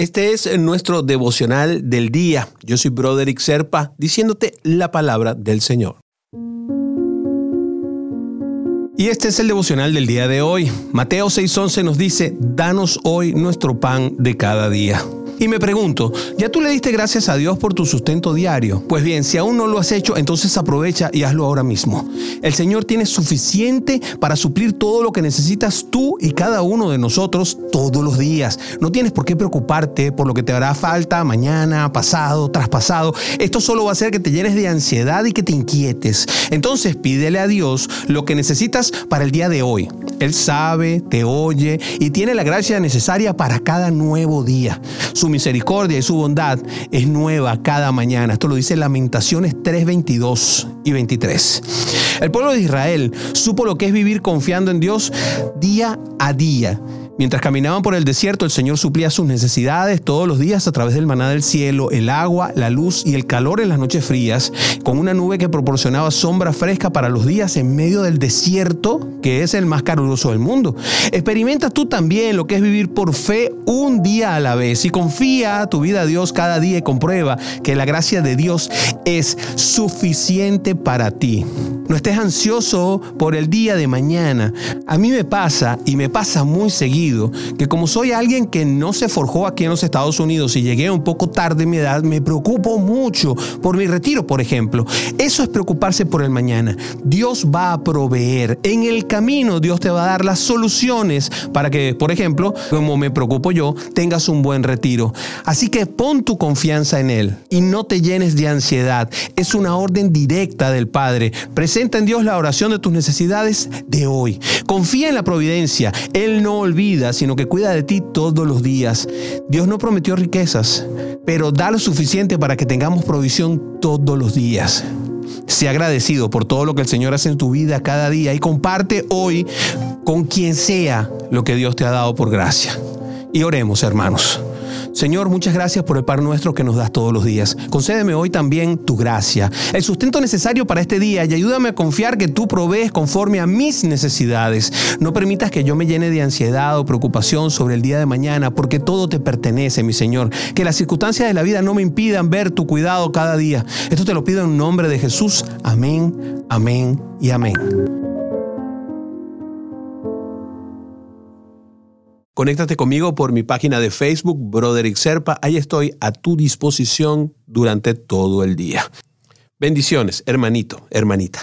Este es nuestro devocional del día. Yo soy Broderick Serpa, diciéndote la palabra del Señor. Y este es el devocional del día de hoy. Mateo 6:11 nos dice, danos hoy nuestro pan de cada día. Y me pregunto, ¿ya tú le diste gracias a Dios por tu sustento diario? Pues bien, si aún no lo has hecho, entonces aprovecha y hazlo ahora mismo. El Señor tiene suficiente para suplir todo lo que necesitas tú y cada uno de nosotros todos los días. No tienes por qué preocuparte por lo que te hará falta mañana, pasado, traspasado. Esto solo va a hacer que te llenes de ansiedad y que te inquietes. Entonces pídele a Dios lo que necesitas para el día de hoy. Él sabe, te oye y tiene la gracia necesaria para cada nuevo día. Su misericordia y su bondad es nueva cada mañana. Esto lo dice Lamentaciones 3, 22 y 23. El pueblo de Israel supo lo que es vivir confiando en Dios día a día Mientras caminaban por el desierto, el Señor suplía sus necesidades todos los días a través del maná del cielo, el agua, la luz y el calor en las noches frías, con una nube que proporcionaba sombra fresca para los días en medio del desierto, que es el más caluroso del mundo. Experimentas tú también lo que es vivir por fe un día a la vez y confía tu vida a Dios cada día y comprueba que la gracia de Dios es suficiente para ti. No estés ansioso por el día de mañana. A mí me pasa y me pasa muy seguido que como soy alguien que no se forjó aquí en los Estados Unidos y llegué un poco tarde en mi edad, me preocupo mucho por mi retiro, por ejemplo. Eso es preocuparse por el mañana. Dios va a proveer. En el camino Dios te va a dar las soluciones para que, por ejemplo, como me preocupo yo, tengas un buen retiro. Así que pon tu confianza en Él y no te llenes de ansiedad. Es una orden directa del Padre. En Dios la oración de tus necesidades de hoy. Confía en la providencia. Él no olvida sino que cuida de ti todos los días. Dios no prometió riquezas, pero da lo suficiente para que tengamos provisión todos los días. Sea agradecido por todo lo que el Señor hace en tu vida cada día y comparte hoy con quien sea lo que Dios te ha dado por gracia. Y oremos, hermanos. Señor, muchas gracias por el par nuestro que nos das todos los días. Concédeme hoy también tu gracia, el sustento necesario para este día y ayúdame a confiar que tú provees conforme a mis necesidades. No permitas que yo me llene de ansiedad o preocupación sobre el día de mañana, porque todo te pertenece, mi Señor. Que las circunstancias de la vida no me impidan ver tu cuidado cada día. Esto te lo pido en nombre de Jesús. Amén, amén y amén. Conéctate conmigo por mi página de Facebook, Broderick Serpa. Ahí estoy a tu disposición durante todo el día. Bendiciones, hermanito, hermanita.